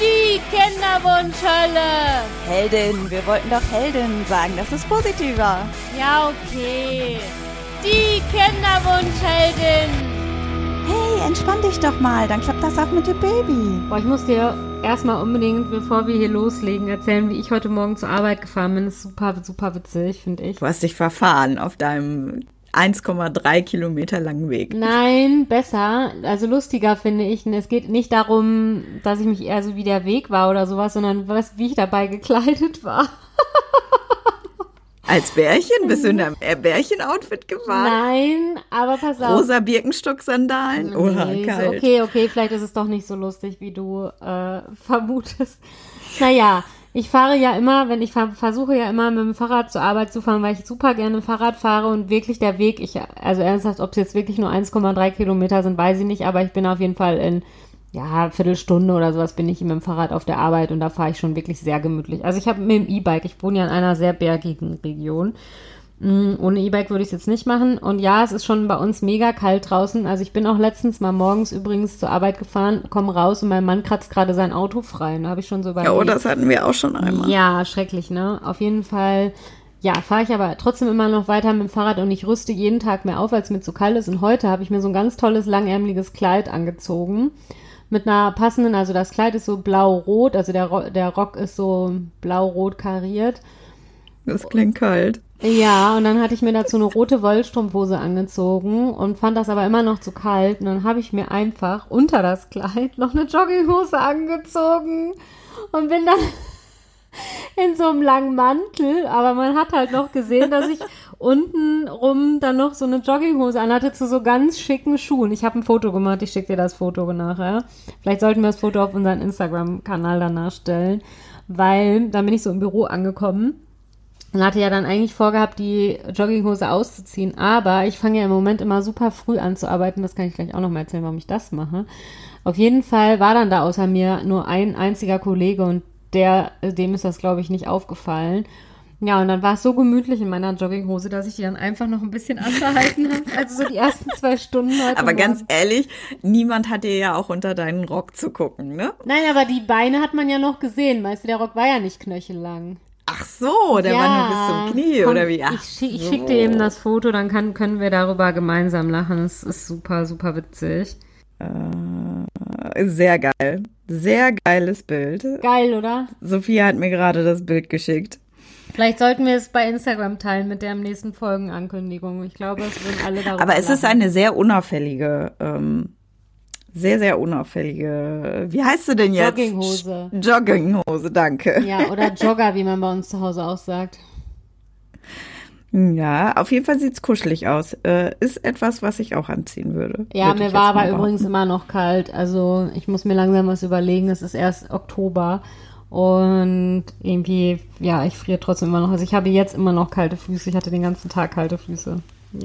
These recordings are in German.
Die Kinderwunschhölle. Heldin, wir wollten doch Heldin sagen, das ist positiver. Ja, okay. Die Kinderwunschheldin. Hey, entspann dich doch mal, dann klappt das auch mit dem Baby. Boah, ich muss dir erstmal unbedingt, bevor wir hier loslegen, erzählen, wie ich heute Morgen zur Arbeit gefahren bin. Das ist super, super witzig, finde ich. Du hast dich verfahren auf deinem 1,3 Kilometer langen Weg. Nein, besser. Also lustiger finde ich. Es geht nicht darum, dass ich mich eher so wie der Weg war oder sowas, sondern was, wie ich dabei gekleidet war. Als Bärchen? Bist du in einem Bärchen-Outfit gefahren? Nein, aber pass auf. Rosa Birkenstock-Sandalen? Oha, Nee, so, kalt. okay, okay, vielleicht ist es doch nicht so lustig, wie du äh, vermutest. Naja, ich fahre ja immer, wenn ich ver versuche ja immer mit dem Fahrrad zur Arbeit zu fahren, weil ich super gerne Fahrrad fahre und wirklich der Weg, ich, also ernsthaft, ob es jetzt wirklich nur 1,3 Kilometer sind, weiß ich nicht, aber ich bin auf jeden Fall in, ja, Viertelstunde oder sowas bin ich mit dem Fahrrad auf der Arbeit und da fahre ich schon wirklich sehr gemütlich. Also ich habe mit dem E-Bike, ich wohne ja in einer sehr bergigen Region. Mm, Ohne E-Bike würde ich es jetzt nicht machen. Und ja, es ist schon bei uns mega kalt draußen. Also ich bin auch letztens mal morgens übrigens zur Arbeit gefahren, komme raus und mein Mann kratzt gerade sein Auto frei. Und da habe ich schon so überlegt. Ja, oh, das hatten wir auch schon einmal. Ja, schrecklich, ne? Auf jeden Fall, ja, fahre ich aber trotzdem immer noch weiter mit dem Fahrrad und ich rüste jeden Tag mehr auf, weil es mir zu kalt ist. Und heute habe ich mir so ein ganz tolles, langärmeliges Kleid angezogen. Mit einer passenden, also das Kleid ist so blau-rot, also der, der Rock ist so blau-rot kariert. Das klingt kalt. Ja, und dann hatte ich mir dazu eine rote Wollstrumpfhose angezogen und fand das aber immer noch zu kalt. Und dann habe ich mir einfach unter das Kleid noch eine Jogginghose angezogen und bin dann in so einem langen Mantel. Aber man hat halt noch gesehen, dass ich unten rum dann noch so eine Jogginghose anhatte zu so ganz schicken Schuhen. Ich habe ein Foto gemacht, ich schicke dir das Foto nachher. Vielleicht sollten wir das Foto auf unseren Instagram-Kanal danach stellen, weil dann bin ich so im Büro angekommen und hatte ja dann eigentlich vorgehabt, die Jogginghose auszuziehen. Aber ich fange ja im Moment immer super früh an zu arbeiten. Das kann ich gleich auch noch mal erzählen, warum ich das mache. Auf jeden Fall war dann da außer mir nur ein einziger Kollege und der, dem ist das, glaube ich, nicht aufgefallen. Ja, und dann war es so gemütlich in meiner Jogginghose, dass ich die dann einfach noch ein bisschen angehalten habe. Also so die ersten zwei Stunden heute. Aber ganz Morgen. ehrlich, niemand hat dir ja auch unter deinen Rock zu gucken, ne? Nein, aber die Beine hat man ja noch gesehen. Weißt du, der Rock war ja nicht knöchellang. Ach so, der war nur bis zum Knie, Komm, oder wie? Ach ich schick, ich so. schick dir eben das Foto, dann kann, können wir darüber gemeinsam lachen. Es ist super, super witzig. Sehr geil. Sehr geiles Bild. Geil, oder? Sophia hat mir gerade das Bild geschickt. Vielleicht sollten wir es bei Instagram teilen mit der nächsten Folgenankündigung. Ich glaube, es würden alle darüber Aber es ist lachen. eine sehr unauffällige, ähm, sehr, sehr unauffällige, wie heißt sie denn jetzt? Jogginghose. Jogginghose, danke. Ja, oder Jogger, wie man bei uns zu Hause auch sagt. Ja, auf jeden Fall sieht's kuschelig aus. Äh, ist etwas, was ich auch anziehen würde. Ja, Würde mir war aber übrigens behaupten. immer noch kalt. Also ich muss mir langsam was überlegen. Es ist erst Oktober. Und irgendwie, ja, ich friere trotzdem immer noch. Also ich habe jetzt immer noch kalte Füße. Ich hatte den ganzen Tag kalte Füße.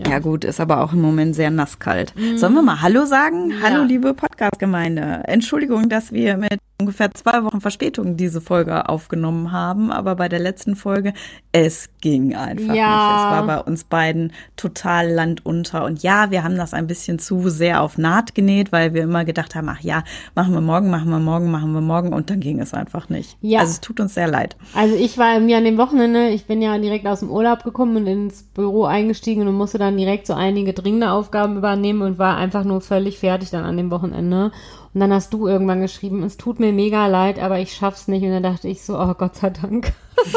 Ja gut, ist aber auch im Moment sehr nasskalt. Sollen wir mal Hallo sagen? Hallo, Ja. liebe Podcast-Gemeinde. Entschuldigung, dass wir mit ungefähr zwei Wochen Verspätung diese Folge aufgenommen haben, aber bei der letzten Folge, es ging einfach Ja. nicht. Es war bei uns beiden total landunter. Und ja, wir haben das ein bisschen zu sehr auf Naht genäht, weil wir immer gedacht haben, ach ja, machen wir morgen, machen wir morgen, machen wir morgen und dann ging es einfach nicht. Ja. Also es tut uns sehr leid. Also ich war irgendwie an dem Wochenende, ich bin ja direkt aus dem Urlaub gekommen und ins Büro eingestiegen und musste dann direkt so einige dringende Aufgaben übernehmen und war einfach nur völlig fertig dann an dem Wochenende. Und dann hast du irgendwann geschrieben, es tut mir mega leid, aber ich schaff's nicht. Und dann dachte ich so, oh Gott sei Dank.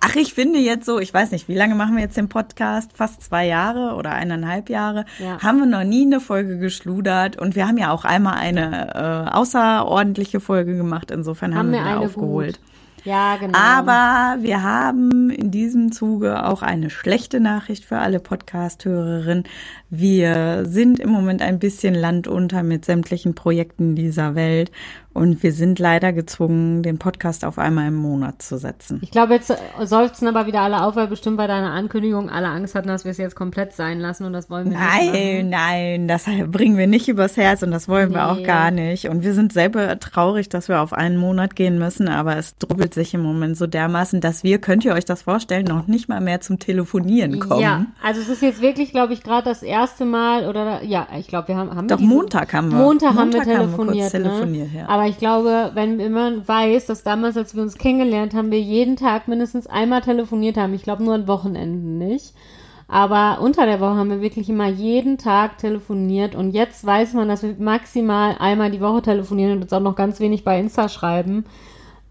Ach, ich finde jetzt so, ich weiß nicht, wie lange machen wir jetzt den Podcast? Fast zwei Jahre oder eineinhalb Jahre. Ja. Haben wir noch nie eine Folge geschludert und wir haben ja auch einmal eine äh, außerordentliche Folge gemacht. Insofern haben, Haben wir wir eine aufgeholt. Ja, genau. Aber wir haben in diesem Zuge auch eine schlechte Nachricht für alle Podcast-Hörerinnen. Wir sind im Moment ein bisschen landunter mit sämtlichen Projekten dieser Welt und wir sind leider gezwungen, den Podcast auf einmal im Monat zu setzen. Ich glaube, jetzt seufzen aber wieder alle auf, weil bestimmt bei deiner Ankündigung alle Angst hatten, dass wir es jetzt komplett sein lassen und das wollen wir nicht. Nein, nein, das bringen wir nicht übers Herz und das wollen wir auch Nee. gar nicht. Und wir sind selber traurig, dass wir auf einen Monat gehen müssen, aber es drubbelt sich im Moment so dermaßen, dass wir, könnt ihr euch das vorstellen, noch nicht mal mehr zum Telefonieren kommen. Ja, also es ist jetzt wirklich, glaube ich, gerade das erste Mal oder ja, ich glaube, wir haben, haben wir Doch Montag haben wir. Montag, haben wir Montag haben wir kurz telefoniert. telefoniert, ne? ja. Aber ich glaube, wenn man weiß, dass damals, als wir uns kennengelernt haben, wir jeden Tag mindestens einmal telefoniert haben. Ich glaube nur an Wochenenden nicht. Aber unter der Woche haben wir wirklich immer jeden Tag telefoniert und jetzt weiß man, dass wir maximal einmal die Woche telefonieren und uns auch noch ganz wenig bei Insta schreiben,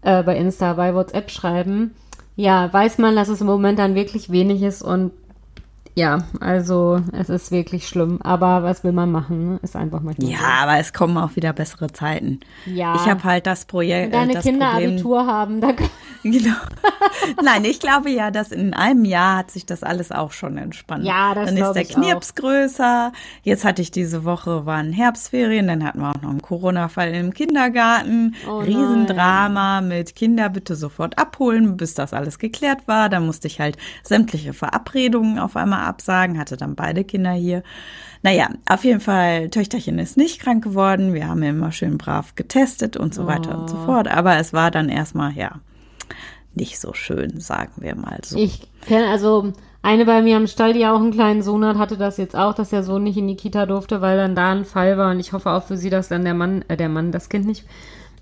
äh, bei Insta, bei WhatsApp schreiben. Ja, weiß man, dass es im Moment dann wirklich wenig ist und ja, also es ist wirklich schlimm. Aber was will man machen? ne? Ist einfach manchmal Ja, aber es kommen auch wieder bessere Zeiten. Ja. Ich habe halt das Projekt. Wenn deine äh, Kinder Problem, Abitur haben, dann Genau. Nein, ich glaube ja, dass in einem Jahr hat sich das alles auch schon entspannt. Ja, das Dann ist der ich auch. Knirps größer. Jetzt hatte ich diese Woche waren Herbstferien, dann hatten wir auch noch einen Corona-Fall im Kindergarten. Oh. Riesendrama mit Kinder bitte sofort abholen, bis das alles geklärt war. Dann musste ich halt sämtliche Verabredungen auf einmal absagen, hatte dann beide Kinder hier. Naja, auf jeden Fall, Töchterchen ist nicht krank geworden. Wir haben immer schön brav getestet und so weiter und so Oh. fort. Aber es war dann erstmal, ja, nicht so schön, sagen wir mal so. Ich kenne also eine bei mir am Stall, die auch einen kleinen Sohn hat, hatte das jetzt auch, dass der Sohn nicht in die Kita durfte, weil dann da ein Fall war. Und ich hoffe auch für sie, dass dann der Mann, äh, der Mann, das Kind nicht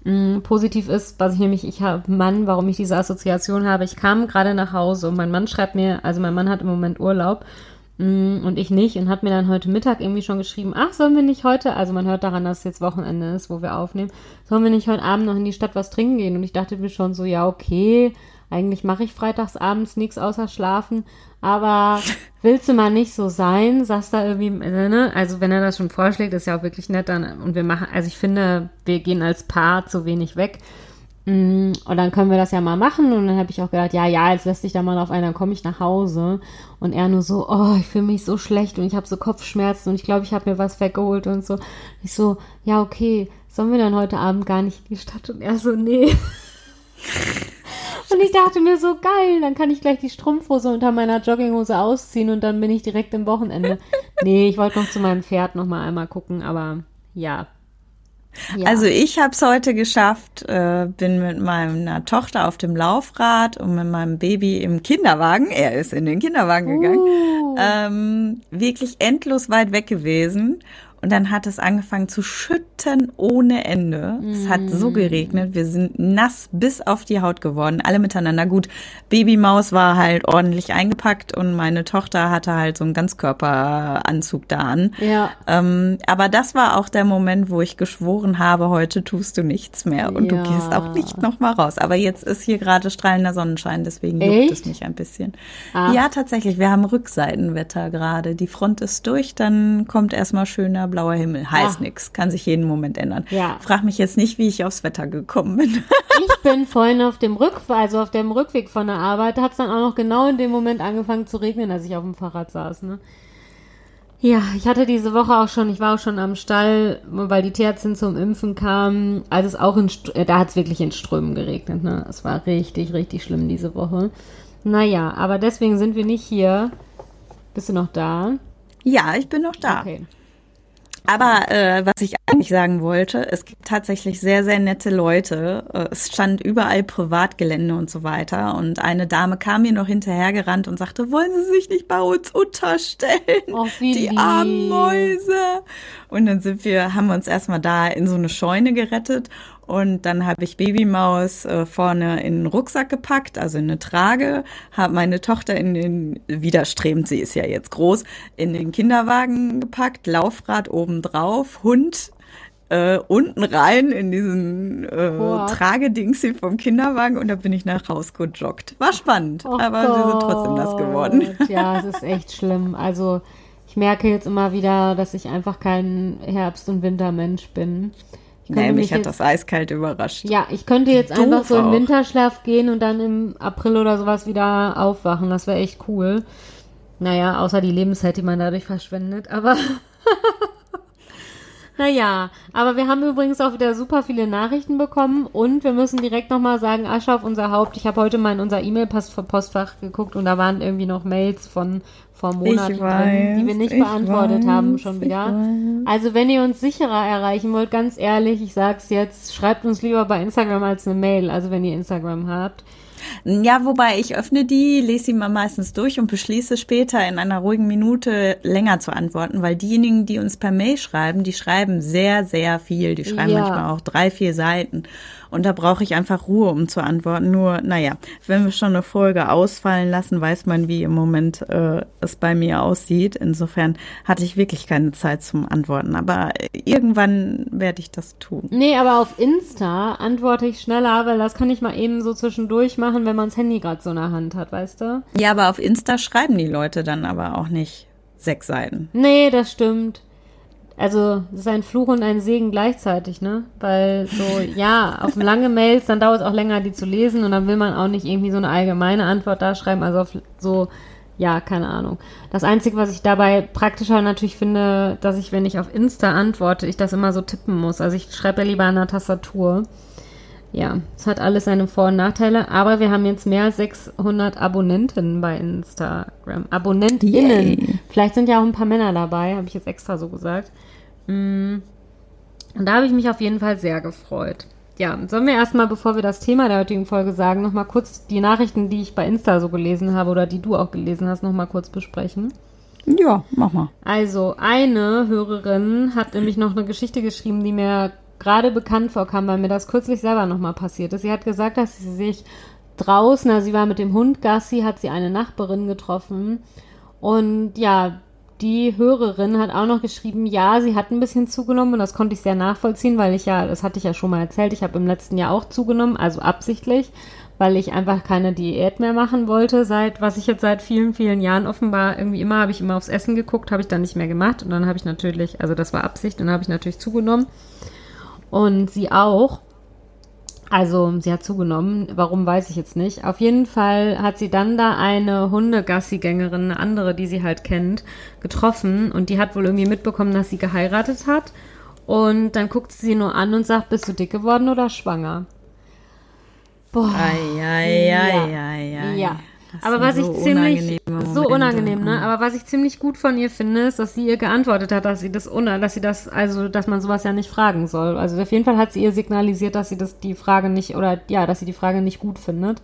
mh, positiv ist. Was ich nämlich, ich habe Mann, warum ich diese Assoziation habe. Ich kam gerade nach Hause und mein Mann schreibt mir, also mein Mann hat im Moment Urlaub und ich nicht und hat mir dann heute Mittag irgendwie schon geschrieben, ach, sollen wir nicht heute, also man hört daran, dass es jetzt Wochenende ist, wo wir aufnehmen, sollen wir nicht heute Abend noch in die Stadt was trinken gehen? Und ich dachte mir schon so, ja, okay, eigentlich mache ich freitags abends nichts außer schlafen, aber willst du mal nicht so sein, sagst da irgendwie, äh, ne? Also wenn er das schon vorschlägt, ist ja auch wirklich nett dann und wir machen, also ich finde, wir gehen als Paar zu wenig weg. Mm, Und dann können wir das ja mal machen. Und dann habe ich auch gedacht, ja, ja, jetzt lässt dich da mal auf ein, dann komme ich nach Hause. Und er nur so, oh, ich fühle mich so schlecht und ich habe so Kopfschmerzen und ich glaube, ich habe mir was weggeholt und so. Ich so, ja, okay, sollen wir dann heute Abend gar nicht in die Stadt? Und er so, nee. Und ich dachte mir so, geil, dann kann ich gleich die Strumpfhose unter meiner Jogginghose ausziehen und dann bin ich direkt im Wochenende. Nee, ich wollte noch zu meinem Pferd noch mal einmal gucken, aber ja. Ja. Also ich habe es heute geschafft, äh, bin mit meiner Tochter auf dem Laufrad und mit meinem Baby im Kinderwagen, er ist in den Kinderwagen gegangen, Uh. ähm, wirklich endlos weit weg gewesen. Und dann hat es angefangen zu schütten ohne Ende. Es hat so Mm. geregnet. Wir sind nass bis auf die Haut geworden. Alle miteinander. Gut, Babymaus war halt ordentlich eingepackt und meine Tochter hatte halt so einen Ganzkörperanzug da an. Ja. Ähm, aber das war auch der Moment, wo ich geschworen habe, heute tust du nichts mehr und Ja. du gehst auch nicht nochmal raus. Aber jetzt ist hier gerade strahlender Sonnenschein, deswegen juckt Echt? es mich ein bisschen. Ach. Ja, tatsächlich. Wir haben Rückseitenwetter gerade. Die Front ist durch, dann kommt erstmal schöner blauer Himmel. Heißt Ach. nix, kann sich jeden Moment ändern. Ja. Frag mich jetzt nicht, wie ich aufs Wetter gekommen bin. Ich bin vorhin auf dem Rück, also auf dem Rückweg von der Arbeit, hat es dann auch noch genau in dem Moment angefangen zu regnen, als ich auf dem Fahrrad saß, ne? Ja, ich hatte diese Woche auch schon, ich war auch schon am Stall, weil die Tierärztin zum Impfen kam, als es auch in, äh, da hat es wirklich in Strömen geregnet, ne? Es war richtig, richtig schlimm diese Woche. Naja, aber deswegen sind wir nicht hier. Bist du noch da? ja, ich bin noch da. Okay. Aber äh, was ich eigentlich sagen wollte, es gibt tatsächlich sehr, sehr nette Leute. Äh, Es stand überall Privatgelände und so weiter. Und eine Dame kam mir noch hinterhergerannt und sagte, wollen Sie sich nicht bei uns unterstellen? Och, wie Die lieb. armen Mäuse. Und dann sind wir, haben wir uns erstmal da in so eine Scheune gerettet. Und dann habe ich Babymaus äh, vorne in den Rucksack gepackt, also in eine Trage, habe meine Tochter in den, widerstrebend, sie ist ja jetzt groß, in den Kinderwagen gepackt, Laufrad oben drauf, Hund äh, unten rein in diesen äh, Boah. Tragedingsi vom Kinderwagen und da bin ich nach Haus gejoggt. War spannend, Oh aber wir sind trotzdem nass geworden. Gott, Ja, es ist echt schlimm. Also ich merke jetzt immer wieder, dass ich einfach kein Herbst- und Wintermensch bin. Ich könnte Nee, mich hat das eiskalt überrascht. Ja, ich könnte jetzt Doof einfach so in. Winterschlaf gehen und dann im April oder sowas wieder aufwachen. Das wäre echt cool. Naja, außer die Lebenszeit, die man dadurch verschwendet. Aber naja, aber wir haben übrigens auch wieder super viele Nachrichten bekommen und wir müssen direkt nochmal sagen, Asche auf unser Haupt. Ich habe heute mal in unser E-Mail-Postfach geguckt und da waren irgendwie noch Mails von vor Monaten, weiß, die wir nicht ich beantwortet weiß, haben schon wieder. Also wenn ihr uns sicherer erreichen wollt, ganz ehrlich, ich sag's jetzt, schreibt uns lieber bei Instagram als eine Mail, also wenn ihr Instagram habt. Ja, wobei ich öffne die, lese sie mal meistens durch und beschließe später in einer ruhigen Minute länger zu antworten, weil diejenigen, die uns per Mail schreiben, die schreiben sehr, sehr viel. Die schreiben Ja. manchmal auch drei, vier Seiten. Und da brauche ich einfach Ruhe, um zu antworten. Nur, naja, wenn wir schon eine Folge ausfallen lassen, weiß man, wie im Moment äh, es bei mir aussieht. Insofern hatte ich wirklich keine Zeit zum Antworten. Aber irgendwann werde ich das tun. Nee, aber auf Insta antworte ich schneller, weil das kann ich mal eben so zwischendurch machen, wenn man das Handy gerade so in der Hand hat, weißt du? Ja, aber auf Insta schreiben die Leute dann aber auch nicht sechs Seiten. Nee, das stimmt. Also, das ist ein Fluch und ein Segen gleichzeitig, ne? Weil so, ja, auf lange Mails, dann dauert es auch länger, die zu lesen und dann will man auch nicht irgendwie so eine allgemeine Antwort da schreiben. Also auf so, ja, keine Ahnung. Das Einzige, was ich dabei praktischer natürlich finde, dass ich, wenn ich auf Insta antworte, ich das immer so tippen muss. Also ich schreibe ja lieber an der Tastatur. Ja, es hat alles seine Vor- und Nachteile, aber wir haben jetzt mehr als 600 Abonnenten bei Instagram. AbonnentInnen. Yay. Vielleicht sind ja auch ein paar Männer dabei, habe ich jetzt extra so gesagt. Mm. Und da habe ich mich auf jeden Fall sehr gefreut. Ja, sollen wir erstmal, bevor wir das Thema der heutigen Folge sagen, nochmal kurz die Nachrichten, die ich bei Insta so gelesen habe oder die du auch gelesen hast, nochmal kurz besprechen? Ja, mach mal. Also, eine Hörerin hat nämlich noch eine Geschichte geschrieben, die mir gerade bekannt vorkam, weil mir das kürzlich selber nochmal passiert ist. Sie hat gesagt, dass sie sich draußen, also sie war mit dem Hund Gassi, hat sie eine Nachbarin getroffen. Und ja, die Hörerin hat auch noch geschrieben, ja, sie hat ein bisschen zugenommen und das konnte ich sehr nachvollziehen, weil ich ja, das hatte ich ja schon mal erzählt, ich habe im letzten Jahr auch zugenommen, also absichtlich, weil ich einfach keine Diät mehr machen wollte, seit, was ich jetzt seit vielen, vielen Jahren offenbar irgendwie immer, habe ich immer aufs Essen geguckt, habe ich dann nicht mehr gemacht und dann habe ich natürlich, also das war Absicht und dann habe ich natürlich zugenommen und sie auch. Also, sie hat zugenommen. Warum weiß ich jetzt nicht. Auf jeden Fall hat sie dann da eine Hundegassigängerin, eine andere, die sie halt kennt, getroffen. Und die hat wohl irgendwie mitbekommen, dass sie geheiratet hat. Und dann guckt sie sie nur an und sagt, bist du dick geworden oder schwanger? Boah. Ei, ei, ei, Ja. ei, ei. Ja. Das Aber was ich so ziemlich, unangenehme so unangenehm, ne? Aber was ich ziemlich gut von ihr finde, ist, dass sie ihr geantwortet hat, dass sie das una, dass sie das, also, dass man sowas ja nicht fragen soll. Also auf jeden Fall hat sie ihr signalisiert, dass sie das, die Frage nicht, oder ja, dass sie die Frage nicht gut findet.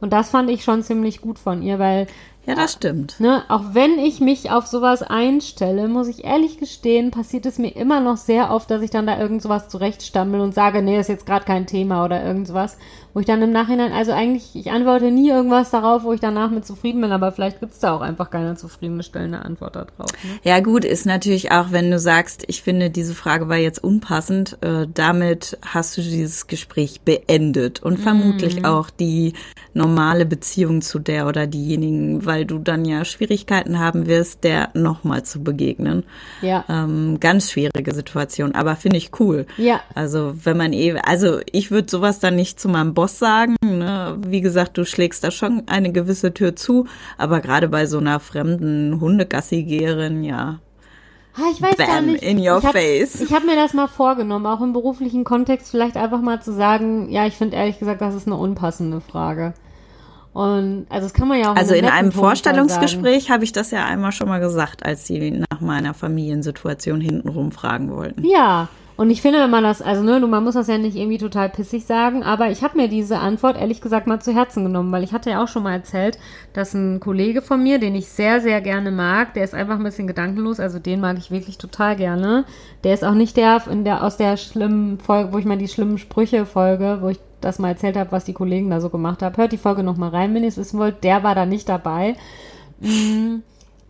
Und das fand ich schon ziemlich gut von ihr, weil Ja, das stimmt. Ne, auch wenn ich mich auf sowas einstelle, muss ich ehrlich gestehen, passiert es mir immer noch sehr oft, dass ich dann da irgend sowas zurechtstammel und sage, nee, ist jetzt gerade kein Thema oder irgend sowas, wo ich dann im Nachhinein, also eigentlich, ich antworte nie irgendwas darauf, wo ich danach mit zufrieden bin, aber vielleicht gibt's da auch einfach keine zufriedenstellende Antwort darauf. Ne? Ja, gut, ist natürlich auch, wenn du sagst, ich finde, diese Frage war jetzt unpassend, äh, damit hast du dieses Gespräch beendet und vermutlich auch die normale Beziehung zu der oder diejenigen, weil du dann ja Schwierigkeiten haben wirst, der nochmal zu begegnen. Ja. Ähm, ganz schwierige Situation, aber finde ich cool. Ja. Also wenn man eh, also ich würde sowas dann nicht zu meinem Boss sagen. Ne? Wie gesagt, du schlägst da schon eine gewisse Tür zu, aber gerade bei so einer fremden Hundegassigerin, ja. Ah, ich weiß gar Bam, nicht. in your ich hab, face. Ich habe mir das mal vorgenommen, auch im beruflichen Kontext vielleicht einfach mal zu sagen, ja, ich finde ehrlich gesagt, das ist eine unpassende Frage. Und also das kann man ja auch Also in einem Tonfall Vorstellungsgespräch habe ich das ja einmal schon mal gesagt, als sie nach meiner Familiensituation hintenrum fragen wollten. Ja. Und ich finde, wenn man das, also ne, man muss das ja nicht irgendwie total pissig sagen, aber ich habe mir diese Antwort ehrlich gesagt mal zu Herzen genommen, weil ich hatte ja auch schon mal erzählt, dass ein Kollege von mir, den ich sehr, sehr gerne mag, der ist einfach ein bisschen gedankenlos, also den mag ich wirklich total gerne. Der ist auch nicht der, in der aus der schlimmen Folge, wo ich mal die schlimmen Sprüche folge, wo ich das mal erzählt habe, was die Kollegen da so gemacht haben. Hört die Folge noch mal rein, wenn ihr es wissen wollt. Der war da nicht dabei. Mm,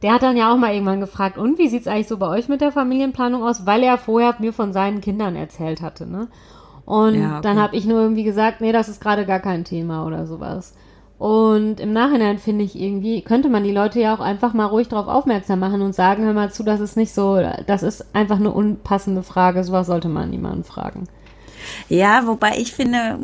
Der hat dann ja auch mal irgendwann gefragt, und wie sieht's eigentlich so bei euch mit der Familienplanung aus? Weil er vorher mir von seinen Kindern erzählt hatte, ne? Und Ja, okay. dann habe ich nur irgendwie gesagt, nee, das ist gerade gar kein Thema oder sowas. Und im Nachhinein finde ich irgendwie, könnte man die Leute ja auch einfach mal ruhig darauf aufmerksam machen und sagen, hör mal zu, das ist nicht so, das ist einfach eine unpassende Frage, sowas sollte man niemanden fragen. Ja, wobei ich finde,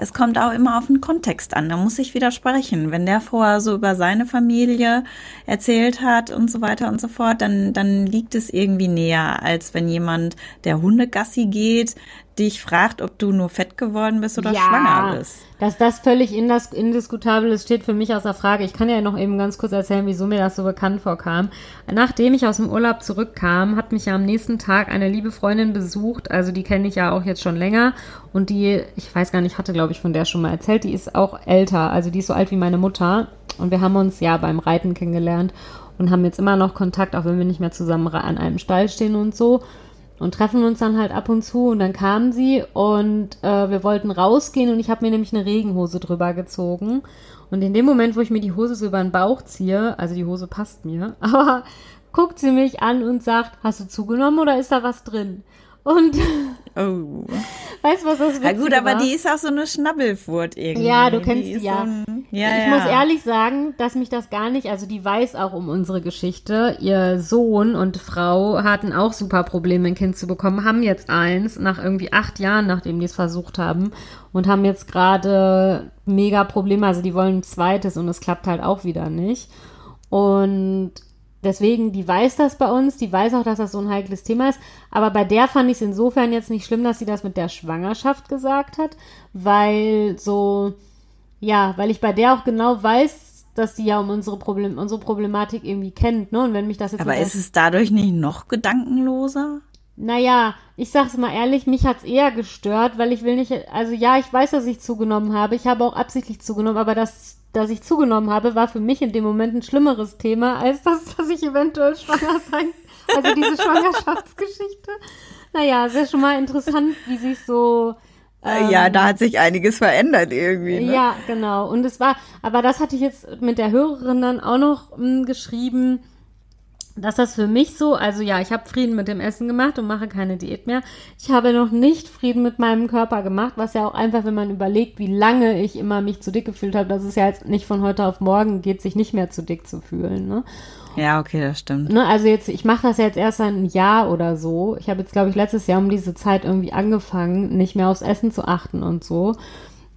es kommt auch immer auf den Kontext an. Da muss ich widersprechen. Wenn der vorher so über seine Familie erzählt hat und so weiter und so fort, dann, dann liegt es irgendwie näher, als wenn jemand, der Hundegassi geht, dich fragt, ob du nur fett geworden bist oder Ja. schwanger bist. Dass das völlig indas indiskutabel ist, steht für mich außer Frage. Ich kann ja noch eben ganz kurz erzählen, wieso mir das so bekannt vorkam. Nachdem ich aus dem Urlaub zurückkam, hat mich ja am nächsten Tag eine liebe Freundin besucht. Also die kenne ich ja auch jetzt schon länger. Und die, ich weiß gar nicht, hatte glaube ich von der schon mal erzählt, die ist auch älter. Also die ist so alt wie meine Mutter. Und wir haben uns ja beim Reiten kennengelernt und haben jetzt immer noch Kontakt, auch wenn wir nicht mehr zusammen an einem Stall stehen und so und treffen uns dann halt ab und zu und dann kam sie und äh, wir wollten rausgehen und ich habe mir nämlich eine Regenhose drüber gezogen und in dem Moment, wo ich mir die Hose so über den Bauch ziehe, also die Hose passt mir, aber guckt sie mich an und sagt, hast du zugenommen oder ist da was drin? Und Oh. weißt du, was das Na Witzige gut, aber war? die ist auch so eine Schnabbelfurt irgendwie. Ja, du kennst die die ist ja. So ein, ja, ich ja. muss ehrlich sagen, dass mich das gar nicht, also die weiß auch um unsere Geschichte. Ihr Sohn und Frau hatten auch super Probleme, ein Kind zu bekommen, haben jetzt eins, nach irgendwie acht Jahren, nachdem die es versucht haben, und haben jetzt gerade mega Probleme. Also die wollen ein zweites und es klappt halt auch wieder nicht. Und deswegen, die weiß das bei uns, die weiß auch, dass das so ein heikles Thema ist. Aber bei der fand ich es insofern jetzt nicht schlimm, dass sie das mit der Schwangerschaft gesagt hat, weil so, ja, weil ich bei der auch genau weiß, dass die ja um unsere, Problem, unsere Problematik irgendwie kennt, ne? Und wenn mich das jetzt Aber ist es dadurch nicht noch gedankenloser? Naja, ich sag's mal ehrlich, mich hat's eher gestört, weil ich will nicht, also ja, ich weiß, dass ich zugenommen habe, ich habe auch absichtlich zugenommen, aber das, dass ich zugenommen habe, war für mich in dem Moment ein schlimmeres Thema, als das, dass ich eventuell schwanger sein, also diese Schwangerschaftsgeschichte. Naja, ist ja schon mal interessant, wie sich so, Äh, ja, da hat sich einiges verändert irgendwie. Ne? Ähm, ja, genau. Und es war, aber das hatte ich jetzt mit der Hörerin dann auch noch m, geschrieben, dass das für mich so, also ja, ich habe Frieden mit dem Essen gemacht und mache keine Diät mehr. Ich habe noch nicht Frieden mit meinem Körper gemacht, was ja auch einfach, wenn man überlegt, wie lange ich immer mich zu dick gefühlt habe, dass es ja jetzt nicht von heute auf morgen geht, sich nicht mehr zu dick zu fühlen. Ne? Ja, okay, das stimmt. Ne, also jetzt, ich mache das jetzt erst ein Jahr oder so. Ich habe jetzt, glaube ich, letztes Jahr um diese Zeit irgendwie angefangen, nicht mehr aufs Essen zu achten und so.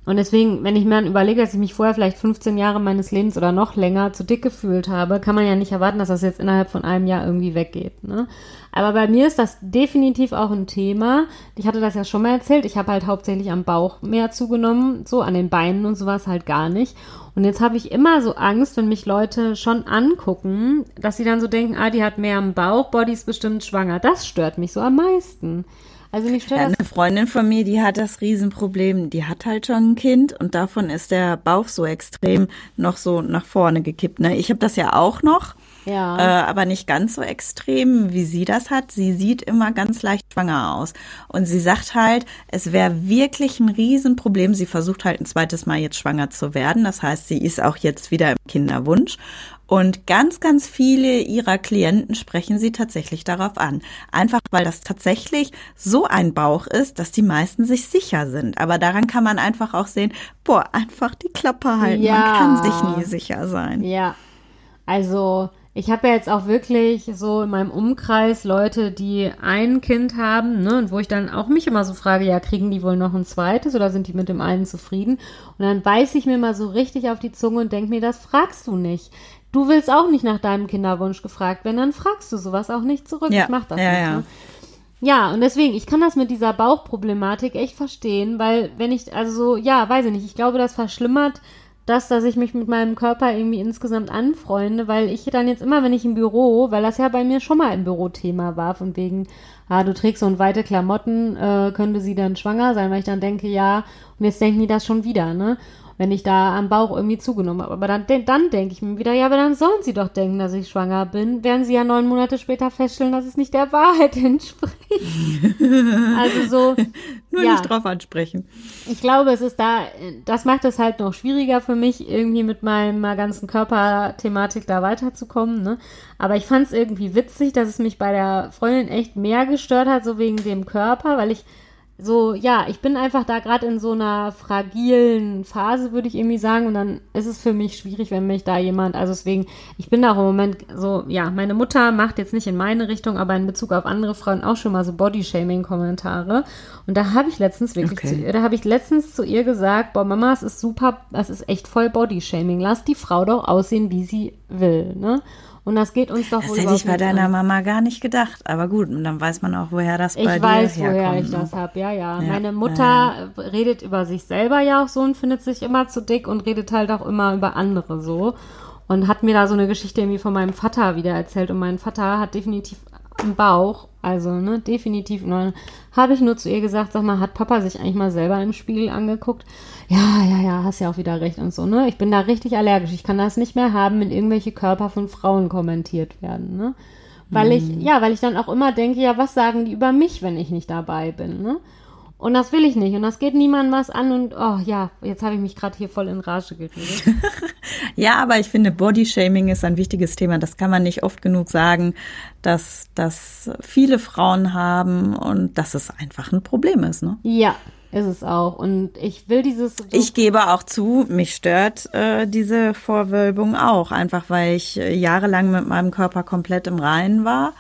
Und deswegen, wenn ich mir dann überlege, dass ich mich vorher vielleicht 15 Jahre meines Lebens oder noch länger zu dick gefühlt habe, kann man ja nicht erwarten, dass das jetzt innerhalb von einem Jahr irgendwie weggeht. Ne? Aber bei mir ist das definitiv auch ein Thema. Ich hatte das ja schon mal erzählt. Ich habe halt hauptsächlich am Bauch mehr zugenommen, so an den Beinen und sowas halt gar nicht. Und jetzt habe ich immer so Angst, wenn mich Leute schon angucken, dass sie dann so denken, ah, die hat mehr am Bauch, Body ist bestimmt schwanger. Das stört mich so am meisten. Also mich stört Ja, das eine Freundin von mir, die hat das Riesenproblem. Die hat halt schon ein Kind und davon ist der Bauch so extrem noch so nach vorne gekippt. Ne? Ich habe das ja auch noch, Ja. äh, aber nicht ganz so extrem, wie sie das hat. Sie sieht immer ganz leicht schwanger aus. Und sie sagt halt, es wäre wirklich ein Riesenproblem. Sie versucht halt ein zweites Mal jetzt schwanger zu werden. Das heißt, sie ist auch jetzt wieder im Kinderwunsch. Und ganz, ganz viele ihrer Klienten sprechen sie tatsächlich darauf an. Einfach weil das tatsächlich so ein Bauch ist, dass die meisten sich sicher sind. Aber daran kann man einfach auch sehen, boah, einfach die Klappe halten. Ja. Man kann sich nie sicher sein. Ja, also ich habe ja jetzt auch wirklich so in meinem Umkreis Leute, die ein Kind haben, ne, und wo ich dann auch mich immer so frage, ja, kriegen die wohl noch ein zweites oder sind die mit dem einen zufrieden? Und dann beiß ich mir mal so richtig auf die Zunge und denk mir, das fragst du nicht. Du willst auch nicht nach deinem Kinderwunsch gefragt werden, dann fragst du sowas auch nicht zurück. Ja, Ich mach das ja, nicht. ja. Ne? Ja, und deswegen, ich kann das mit dieser Bauchproblematik echt verstehen, weil wenn ich, also so, ja, weiß ich nicht, ich glaube, das verschlimmert das, dass ich mich mit meinem Körper irgendwie insgesamt anfreunde, weil ich dann jetzt immer, wenn ich im Büro, weil das ja bei mir schon mal im Büro Thema war, von wegen, ah, du trägst so ein weite Klamotten, äh, könnte sie dann schwanger sein, weil ich dann denke, ja, und jetzt denken die das schon wieder, ne? Wenn ich da am Bauch irgendwie zugenommen habe. Aber dann, dann denke ich mir wieder, ja, aber dann sollen sie doch denken, dass ich schwanger bin, werden sie ja neun Monate später feststellen, dass es nicht der Wahrheit entspricht. also so, Nur ja. nicht drauf ansprechen. Ich glaube, es ist da, das macht es halt noch schwieriger für mich, irgendwie mit meiner ganzen Körperthematik da weiterzukommen. Ne? Aber ich fand es irgendwie witzig, dass es mich bei der Freundin echt mehr gestört hat, so wegen dem Körper, weil ich so, ja, ich bin einfach da gerade in so einer fragilen Phase, würde ich irgendwie sagen. Und dann ist es für mich schwierig, wenn mich da jemand, also deswegen, ich bin da auch im Moment so, ja, meine Mutter macht jetzt nicht in meine Richtung, aber in Bezug auf andere Frauen auch schon mal so Body-Shaming-Kommentare. Und da habe ich letztens wirklich, Okay. zu, ihr- da habe ich letztens zu ihr gesagt, boah, Mama, es ist super, das ist echt voll Body-Shaming. Lass die Frau doch aussehen, wie sie will, ne? Und das geht uns doch Das hätte ich bei deiner an. Mama gar nicht gedacht. Aber gut, und dann weiß man auch, woher das bei Ich weiß, dir woher herkommt. ich ne? das habe, ja, ja, Ja, Meine Mutter redet über sich selber ja auch so und findet sich immer zu dick und redet halt auch immer über andere so. Und hat mir da so eine Geschichte irgendwie von meinem Vater wieder erzählt. Und mein Vater hat definitiv einen Bauch, also, ne, definitiv. Und dann habe ich nur zu ihr gesagt, sag mal, hat Papa sich eigentlich mal selber im Spiegel angeguckt? Ja, ja, ja, hast ja auch wieder recht und so, ne? Ich bin da richtig allergisch. Ich kann das nicht mehr haben, wenn irgendwelche Körper von Frauen kommentiert werden, ne? Weil ich, ja, weil ich dann auch immer denke, ja, was sagen die über mich, wenn ich nicht dabei bin, ne? Und das will ich nicht. Und das geht niemandem was an. Und oh ja, jetzt habe ich mich gerade hier voll in Rage geredet. Ja, aber ich finde, Bodyshaming ist ein wichtiges Thema. Das kann man nicht oft genug sagen, dass das viele Frauen haben und dass es einfach ein Problem ist. Ne? ja, ist es auch. Und ich will dieses. So Ich gebe auch zu, mich stört äh, diese Vorwölbung auch, einfach weil ich äh, jahrelang mit meinem Körper komplett im Reinen war.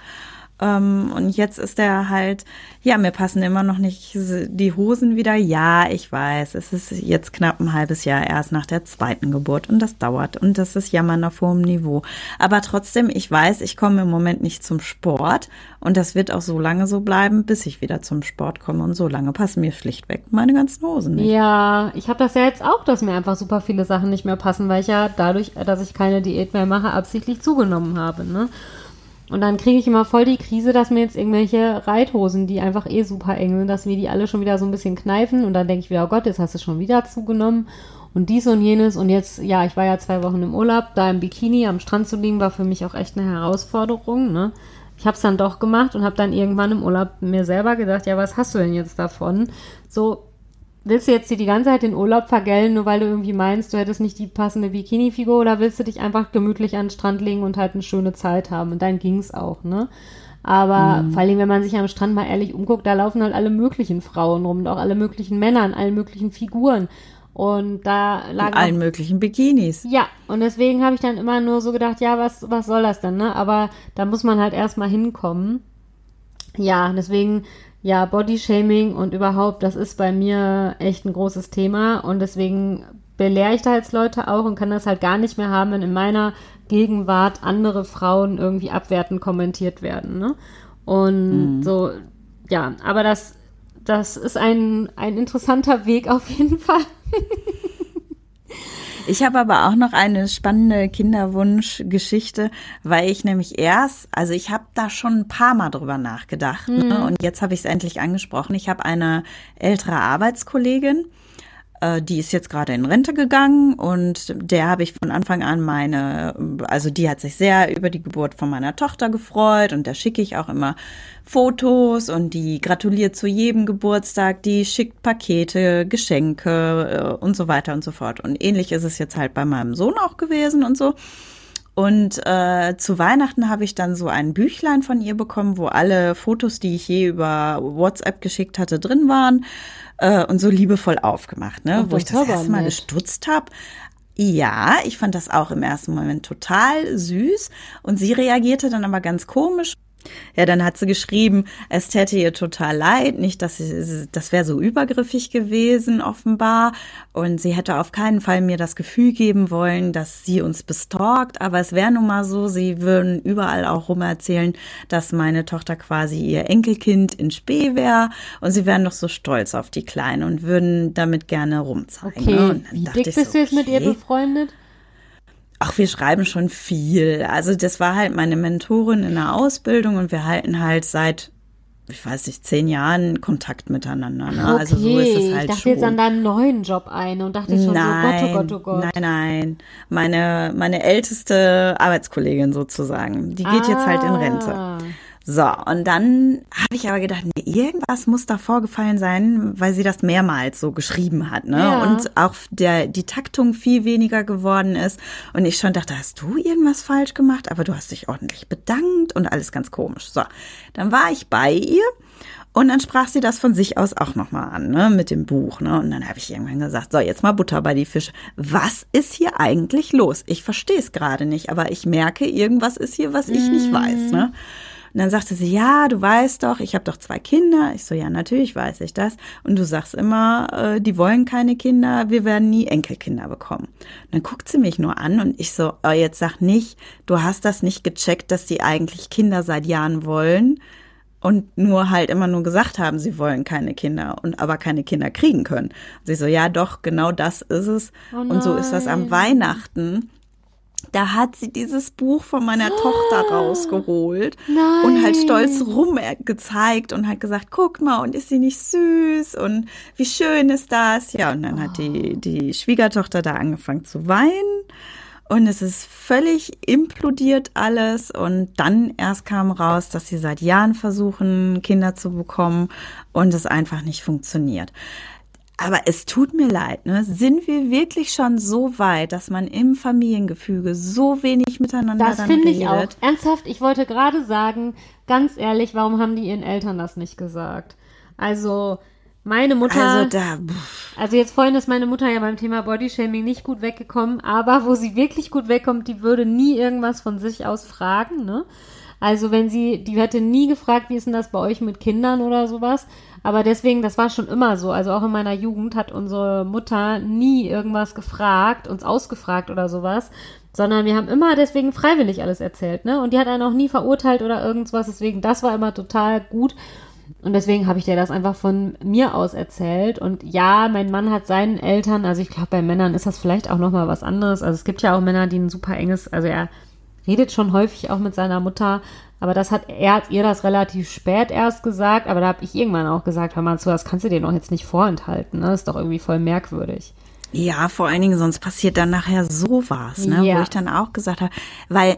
Ähm, und jetzt ist er halt, ja, mir passen immer noch nicht die Hosen wieder. Ja, ich weiß, es ist jetzt knapp ein halbes Jahr erst nach der zweiten Geburt und das dauert und das ist Jammern auf hohem Niveau. Aber trotzdem, ich weiß, ich komme im Moment nicht zum Sport und das wird auch so lange so bleiben, bis ich wieder zum Sport komme und so lange passen mir schlichtweg meine ganzen Hosen nicht. Ja, ich habe das ja jetzt auch, dass mir einfach super viele Sachen nicht mehr passen, weil ich ja dadurch, dass ich keine Diät mehr mache, absichtlich zugenommen habe. Ne? Und dann kriege ich immer voll die Krise, dass mir jetzt irgendwelche Reithosen, die einfach eh super eng sind, dass mir die alle schon wieder so ein bisschen kneifen. Und dann denke ich wieder, oh Gott, jetzt hast du schon wieder zugenommen. Und dies und jenes. Und jetzt, ja, ich war ja zwei Wochen im Urlaub, da im Bikini am Strand zu liegen, war für mich auch echt eine Herausforderung. Ne? Ich habe es dann doch gemacht und habe dann irgendwann im Urlaub mir selber gedacht, ja, was hast du denn jetzt davon? So, willst du jetzt dir die ganze Zeit den Urlaub vergällen, nur weil du irgendwie meinst, du hättest nicht die passende Bikini-Figur oder willst du dich einfach gemütlich an den Strand legen und halt eine schöne Zeit haben? Und dann ging's auch, ne? Aber vor allem, wenn man sich am Strand mal ehrlich umguckt, da laufen halt alle möglichen Frauen rum und auch alle möglichen Männer in allen möglichen Figuren. Und da In lagen allen möglichen Bikinis. ja, und deswegen habe ich dann immer nur so gedacht, ja, was, was soll das denn, ne? Aber da muss man halt erstmal hinkommen. Ja, deswegen, ja, Bodyshaming und überhaupt, das ist bei mir echt ein großes Thema und deswegen belehre ich da jetzt Leute auch und kann das halt gar nicht mehr haben, wenn in meiner Gegenwart andere Frauen irgendwie abwertend kommentiert werden, ne? Und so, ja, aber das, das ist ein, ein interessanter Weg auf jeden Fall. Ich habe aber auch noch eine spannende Kinderwunschgeschichte, weil ich nämlich erst, also ich habe da schon ein paar Mal drüber nachgedacht ne? und jetzt habe ich es endlich angesprochen. Ich habe eine ältere Arbeitskollegin, äh, die ist jetzt gerade in Rente gegangen und der habe ich von Anfang an meine, also die hat sich sehr über die Geburt von meiner Tochter gefreut und da schicke ich auch immer Fotos und die gratuliert zu jedem Geburtstag, die schickt Pakete, Geschenke äh, und so weiter und so fort. Und ähnlich ist es jetzt halt bei meinem Sohn auch gewesen und so. Und äh, zu Weihnachten habe ich dann so ein Büchlein von ihr bekommen, wo alle Fotos, die ich je über WhatsApp geschickt hatte, drin waren äh, und so liebevoll aufgemacht, ne? Ach, wo ich das erste Mal nett. gestutzt habe. Ja, ich fand das auch im ersten Moment total süß und sie reagierte dann aber ganz komisch. Ja, dann hat sie geschrieben, es täte ihr total leid, nicht, dass sie, das wäre so übergriffig gewesen, offenbar. Und sie hätte auf keinen Fall mir das Gefühl geben wollen, dass sie uns bestalkt. Aber es wäre nun mal so, sie würden überall auch rum erzählen, dass meine Tochter quasi ihr Enkelkind in Spee wäre. Und sie wären doch so stolz auf die Kleine und würden damit gerne rumzeigen. Okay? Und dann wie dick ich bist so, du jetzt mit ihr okay. befreundet? Ach, wir schreiben schon viel. Also das war halt meine Mentorin in der Ausbildung und wir halten halt seit, ich weiß nicht, zehn Jahren Kontakt miteinander. Ne? Okay, also so ist es halt ich dachte schon. jetzt an deinen neuen Job ein und dachte schon nein, so, Gott, oh Gott, oh Gott. nein, nein. Meine, meine älteste Arbeitskollegin sozusagen, die geht jetzt halt in Rente. So, und dann habe ich aber gedacht, nee, irgendwas muss da vorgefallen sein, weil sie das mehrmals so geschrieben hat, ne? Ja. Und auch der, die Taktung viel weniger geworden ist. Und ich schon dachte, hast du irgendwas falsch gemacht? Aber du hast dich ordentlich bedankt und alles ganz komisch. So, dann war ich bei ihr. Und dann sprach sie das von sich aus auch nochmal an, ne, mit dem Buch, ne. Und dann habe ich irgendwann gesagt, so, jetzt mal Butter bei die Fische. Was ist hier eigentlich los? Ich verstehe es gerade nicht, aber ich merke, irgendwas ist hier, was ich nicht weiß, ne. Und dann sagte sie, ja, du weißt doch, ich habe doch zwei Kinder. Ich so, ja, natürlich weiß ich das. Und du sagst immer, äh, die wollen keine Kinder, wir werden nie Enkelkinder bekommen. Und dann guckt sie mich nur an und ich so, oh, jetzt sag nicht, du hast das nicht gecheckt, dass die eigentlich Kinder seit Jahren wollen und nur halt immer nur gesagt haben, sie wollen keine Kinder und aber keine Kinder kriegen können. Und sie so, ja, doch, genau das ist es. Oh und so ist das am. Weihnachten. Da hat sie dieses Buch von meiner Tochter rausgeholt Nein. und halt stolz rum gezeigt und hat gesagt, guck mal, und ist sie nicht süß und wie schön ist das? Ja, und dann hat die, die Schwiegertochter da angefangen zu weinen und es ist völlig implodiert alles und dann erst kam raus, dass sie seit Jahren versuchen, Kinder zu bekommen und es einfach nicht funktioniert. Aber es tut mir leid, ne? Sind wir wirklich schon so weit, dass man im Familiengefüge so wenig miteinander Das dann finde ich auch. Ernsthaft, ich wollte gerade sagen, ganz ehrlich, warum haben die ihren Eltern das nicht gesagt? Also, meine Mutter. Also da, Also jetzt vorhin ist meine Mutter ja beim Thema Bodyshaming nicht gut weggekommen, aber wo sie wirklich gut wegkommt, die würde nie irgendwas von sich aus fragen, ne? Also wenn sie, die hätte nie gefragt, wie ist denn das bei euch mit Kindern oder sowas. Aber deswegen, das war schon immer so. Also auch in meiner Jugend hat unsere Mutter nie irgendwas gefragt, uns ausgefragt oder sowas, sondern wir haben immer deswegen freiwillig alles erzählt, ne? Und die hat einen auch nie verurteilt oder irgendwas. Deswegen, das war immer total gut. Und deswegen habe ich dir das einfach von mir aus erzählt. Und ja, mein Mann hat seinen Eltern, also ich glaube, bei Männern ist das vielleicht auch nochmal was anderes. Also es gibt ja auch Männer, die ein super enges, also er redet schon häufig auch mit seiner Mutter, aber das hat er hat ihr das relativ spät erst gesagt, aber da habe ich irgendwann auch gesagt, hör mal zu, das kannst du dir doch jetzt nicht vorenthalten, ne? Das ist doch irgendwie voll merkwürdig. Ja, vor allen Dingen, sonst passiert dann nachher sowas, ne? Ja. Wo ich dann auch gesagt habe, weil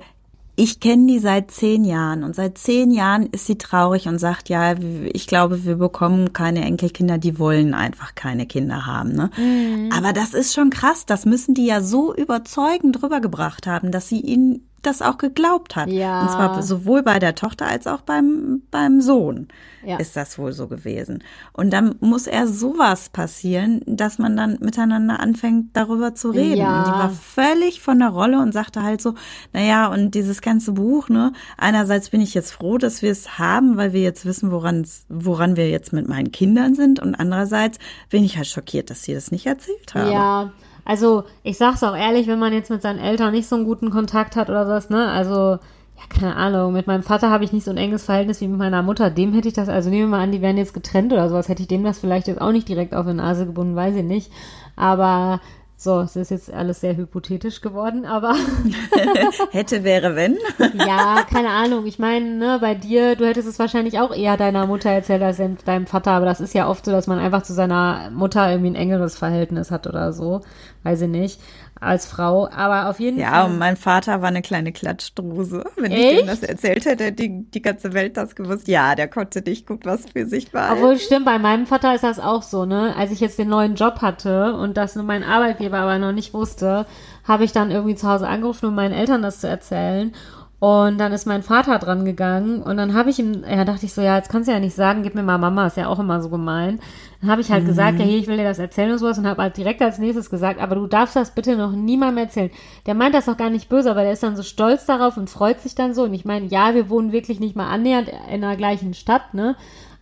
ich kenne die seit zehn Jahren und seit zehn Jahren ist sie traurig und sagt, ja, ich glaube, wir bekommen keine Enkelkinder, die wollen einfach keine Kinder haben. Ne? Mhm. Aber das ist schon krass, das müssen die ja so überzeugend rübergebracht haben, dass sie ihnen das auch geglaubt hat. Ja. Und zwar sowohl bei der Tochter als auch beim, beim Sohn Ja. ist das wohl so gewesen. Und dann muss er sowas passieren, dass man dann miteinander anfängt, darüber zu reden. Ja. Und die war völlig von der Rolle und sagte halt so, naja, und dieses ganze Buch, ne, einerseits bin ich jetzt froh, dass wir es haben, weil wir jetzt wissen, woran, woran wir jetzt mit meinen Kindern sind. Und andererseits bin ich halt schockiert, dass sie das nicht erzählt haben. Ja, also ich sag's auch ehrlich, wenn man jetzt mit seinen Eltern nicht so einen guten Kontakt hat oder sowas, ne? Also, ja, keine Ahnung, mit meinem Vater habe ich nicht so ein enges Verhältnis wie mit meiner Mutter. Dem hätte ich das, also nehmen wir mal an, die wären jetzt getrennt oder sowas, hätte ich dem das vielleicht jetzt auch nicht direkt auf die Nase gebunden, weiß ich nicht. Aber so, es ist jetzt alles sehr hypothetisch geworden, aber Hätte, wäre, wenn. ja, keine Ahnung. Ich meine, ne, bei dir, du hättest es wahrscheinlich auch eher deiner Mutter erzählt als dein- deinem Vater, aber das ist ja oft so, dass man einfach zu seiner Mutter irgendwie ein engeres Verhältnis hat oder so. Weiß ich nicht. Als Frau. Aber auf jeden Ja, Fall. und mein Vater war eine kleine Klatschdruse. Wenn ich Echt? dem das erzählt hätte, hätte die, die ganze Welt das gewusst. Ja, der konnte nicht gut was für sich behalten. Obwohl, stimmt, bei meinem Vater ist das auch so, ne? Als ich jetzt den neuen Job hatte und das nur mein Arbeitgeber aber noch nicht wusste, habe ich dann irgendwie zu Hause angerufen, um meinen Eltern das zu erzählen. Und dann ist mein Vater dran gegangen und dann habe ich ihm, ja, dachte ich so, ja, jetzt kannst du ja nicht sagen, gib mir mal Mama, ist ja auch immer so gemein. Dann habe ich halt gesagt, ja, hier, ich will dir das erzählen und sowas und habe halt direkt als nächstes gesagt, aber du darfst das bitte noch niemandem erzählen. Der meint das auch gar nicht böse, aber der ist dann so stolz darauf und freut sich dann so. Und ich meine, ja, wir wohnen wirklich nicht mal annähernd in der gleichen Stadt, ne?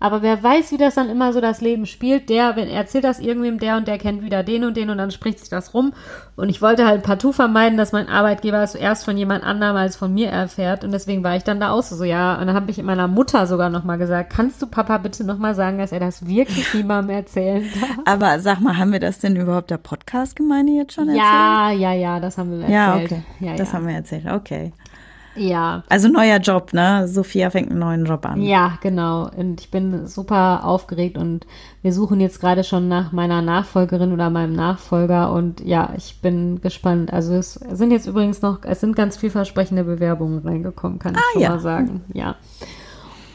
Aber wer weiß, wie das dann immer so das Leben spielt, der, wenn er erzählt das irgendwem, der und der kennt wieder den und den und dann spricht sich das rum. Und ich wollte halt partout vermeiden, dass mein Arbeitgeber es zuerst von jemand anderem als von mir erfährt. Und deswegen war ich dann da auch so, so ja. Und dann habe ich meiner Mutter sogar nochmal gesagt, kannst du Papa bitte nochmal sagen, dass er das wirklich niemandem erzählen darf? Aber sag mal, haben wir das denn überhaupt der Podcast-Gemeinde jetzt schon erzählt? Ja, ja, ja, das haben wir erzählt. Ja, okay. Ja, das ja. haben wir erzählt. Okay. Ja. Also neuer Job, ne? Sophia fängt einen neuen Job an. Ja, genau. Und ich bin super aufgeregt und wir suchen jetzt gerade schon nach meiner Nachfolgerin oder meinem Nachfolger und ja, ich bin gespannt. Also es sind jetzt übrigens noch, es sind ganz vielversprechende Bewerbungen reingekommen, kann ich schon ja. mal sagen. Ja.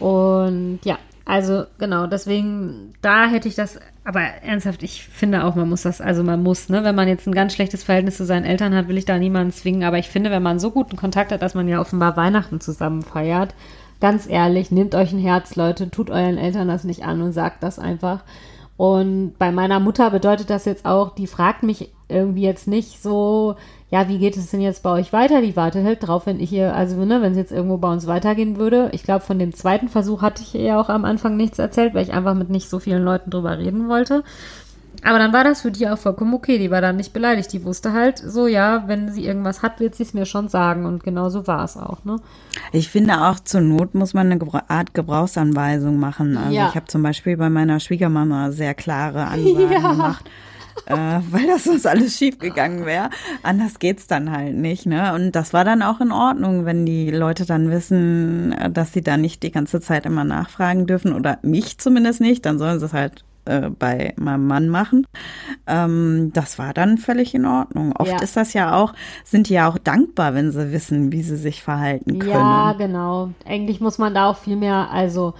Und ja, also genau, deswegen, da hätte ich das, aber ernsthaft, ich finde auch, man muss das, also man muss, ne, wenn man jetzt ein ganz schlechtes Verhältnis zu seinen Eltern hat, will ich da niemanden zwingen, aber ich finde, wenn man so guten Kontakt hat, dass man ja offenbar Weihnachten zusammen feiert, ganz ehrlich, nehmt euch ein Herz, Leute, tut euren Eltern das nicht an und sagt das einfach. Und bei meiner Mutter bedeutet das jetzt auch, die fragt mich irgendwie jetzt nicht so, ja, wie geht es denn jetzt bei euch weiter? Die wartet halt drauf, wenn ich ihr, also ne, wenn es jetzt irgendwo bei uns weitergehen würde. Ich glaube, von dem zweiten Versuch hatte ich ihr auch am Anfang nichts erzählt, weil ich einfach mit nicht so vielen Leuten drüber reden wollte. Aber dann war das für die auch vollkommen okay. Die war dann nicht beleidigt. Die wusste halt so, ja, wenn sie irgendwas hat, wird sie es mir schon sagen. Und genau so war es auch, ne? Ich finde auch, zur Not muss man eine Art Gebrauchsanweisung machen. Also Ja. ich habe zum Beispiel bei meiner Schwiegermama sehr klare Ansagen Ja. gemacht. Äh, weil das sonst alles schief gegangen wäre. Anders geht's dann halt nicht, ne? Und das war dann auch in Ordnung, wenn die Leute dann wissen, äh, dass sie da nicht die ganze Zeit immer nachfragen dürfen oder mich zumindest nicht, dann sollen sie es halt äh, bei meinem Mann machen. Ähm, das war dann völlig in Ordnung. Oft Ja. ist das ja auch, sind die ja auch dankbar, wenn sie wissen, wie sie sich verhalten können. Ja, genau. Eigentlich muss man da auch viel mehr, also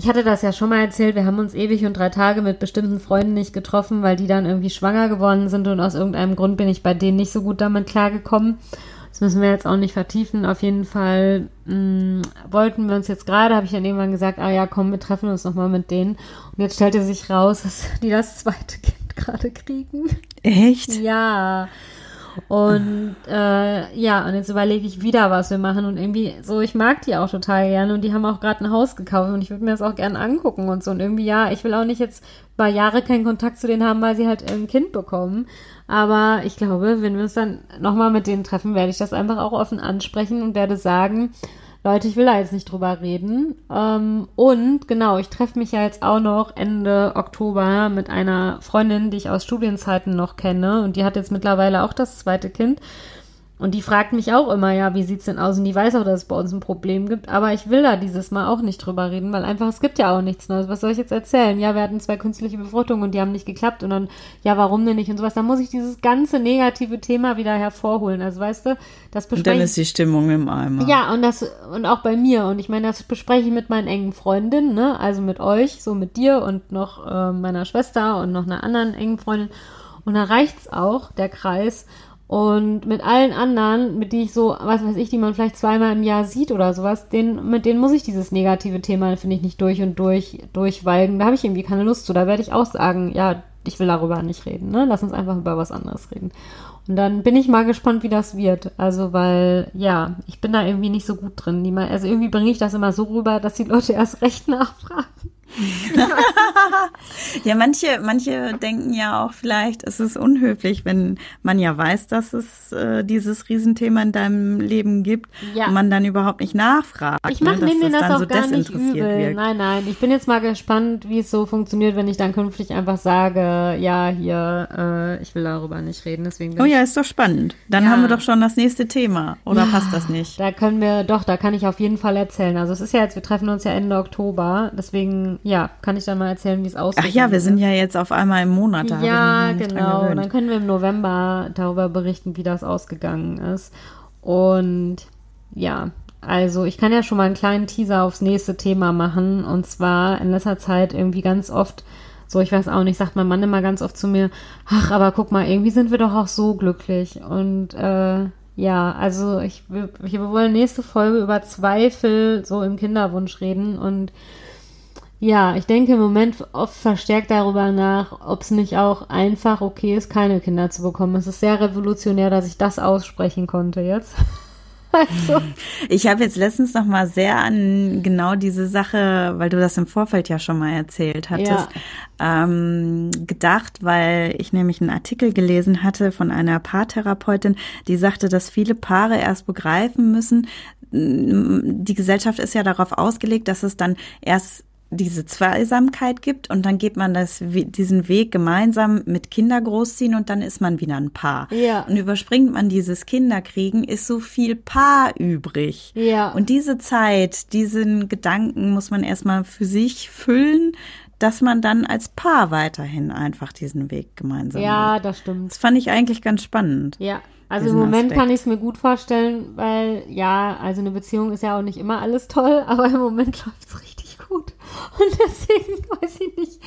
ich hatte das ja schon mal erzählt, wir haben uns ewig und drei Tage mit bestimmten Freunden nicht getroffen, weil die dann irgendwie schwanger geworden sind und aus irgendeinem Grund bin ich bei denen nicht so gut damit klargekommen. Das müssen wir jetzt auch nicht vertiefen. Auf jeden Fall mh, wollten wir uns jetzt gerade, habe ich dann irgendwann gesagt, ah ja, komm, wir treffen uns nochmal mit denen. Und jetzt stellte sich raus, dass die das zweite Kind gerade kriegen. Echt? Ja. Und äh, ja, und jetzt überlege ich wieder, was wir machen. Und irgendwie so, ich mag die auch total gerne und die haben auch gerade ein Haus gekauft und ich würde mir das auch gerne angucken und so. Und irgendwie, ja, ich will auch nicht jetzt über Jahre keinen Kontakt zu denen haben, weil sie halt ein Kind bekommen. Aber ich glaube, wenn wir uns dann nochmal mit denen treffen, werde ich das einfach auch offen ansprechen und werde sagen, Leute, ich will da jetzt nicht drüber reden. Ähm, und genau, ich treffe mich ja jetzt auch noch Ende Oktober mit einer Freundin, die ich aus Studienzeiten noch kenne. Und die hat jetzt mittlerweile auch das zweite Kind. Und die fragt mich auch immer, ja, wie sieht's denn aus? Und die weiß auch, dass es bei uns ein Problem gibt. Aber ich will da dieses Mal auch nicht drüber reden, weil einfach, es gibt ja auch nichts Neues. Was soll ich jetzt erzählen? Ja, wir hatten zwei künstliche Befruchtungen und die haben nicht geklappt. Und dann, ja, warum denn nicht? Und sowas. Da muss ich dieses ganze negative Thema wieder hervorholen. Also, weißt du, das Und dann bespreche ist die Stimmung im Eimer. ja, und das, und auch bei mir. Und ich meine, das bespreche ich mit meinen engen Freundinnen, ne? Also mit euch, so mit dir und noch äh, meiner Schwester und noch einer anderen engen Freundin. Und da reicht's auch, der Kreis. Und mit allen anderen, mit die ich so, was weiß ich, die man vielleicht zweimal im Jahr sieht oder sowas, den, mit denen muss ich dieses negative Thema, finde ich, nicht durch und durch durchwalgen. Da habe ich irgendwie keine Lust zu. Da werde ich auch sagen, ja, ich will darüber nicht reden, ne? Lass uns einfach über was anderes reden. Und dann bin ich mal gespannt, wie das wird. Also, weil, ja, ich bin da irgendwie nicht so gut drin. Die mal, also irgendwie bringe ich das immer so rüber, dass die Leute erst recht nachfragen. Ja, manche, manche denken ja auch vielleicht, es ist unhöflich, wenn man ja weiß, dass es äh, dieses Riesenthema in deinem Leben gibt Ja. und man dann überhaupt nicht nachfragt. Ich mache ne, dass das das dann auch so gar nicht desinteressiert übel. wirkt. Nein, nein. Ich bin jetzt mal gespannt, wie es so funktioniert, wenn ich dann künftig einfach sage, ja, hier, äh, ich will darüber nicht reden. Deswegen Oh ja, ist doch spannend. Dann Ja. haben wir doch schon das nächste Thema. Oder passt das nicht? Da können wir, doch, da kann ich auf jeden Fall erzählen. Also es ist ja jetzt, wir treffen uns ja Ende Oktober, deswegen, ja, kann ich dann mal erzählen, wie es aussieht. Ach ja, wir sind ja jetzt auf einmal im Monat. Da Ja, genau. Dann können wir im November darüber berichten, wie das ausgegangen ist. Und ja, also ich kann ja schon mal einen kleinen Teaser aufs nächste Thema machen. Und zwar in letzter Zeit irgendwie ganz oft, so ich weiß auch nicht, sagt mein Mann immer ganz oft zu mir, ach, aber guck mal, irgendwie sind wir doch auch so glücklich. Und äh, ja, also ich, wir, wir wollen nächste Folge über Zweifel so im Kinderwunsch reden und ja, ich denke im Moment oft verstärkt darüber nach, ob es nicht auch einfach okay ist, keine Kinder zu bekommen. Es ist sehr revolutionär, dass ich das aussprechen konnte jetzt. also, Ich habe jetzt letztens noch mal sehr an genau diese Sache, weil du das im Vorfeld ja schon mal erzählt hattest, ähm, gedacht, weil ich nämlich einen Artikel gelesen hatte von einer Paartherapeutin, die sagte, dass viele Paare erst begreifen müssen, die Gesellschaft ist ja darauf ausgelegt, dass es dann erst diese Zweisamkeit gibt und dann geht man das, diesen Weg gemeinsam mit Kinder großziehen und dann ist man wieder ein Paar. Ja. Und überspringt man dieses Kinderkriegen, ist so viel Paar übrig. Ja. Und diese Zeit, diesen Gedanken muss man erstmal für sich füllen, dass man dann als Paar weiterhin einfach diesen Weg gemeinsam ja, geht. das stimmt. Das fand ich eigentlich ganz spannend. Ja, also im Moment Aspekt. kann ich es mir gut vorstellen, weil ja, also eine Beziehung ist ja auch nicht immer alles toll, aber im Moment läuft es richtig gut. Und deswegen weiß ich nicht.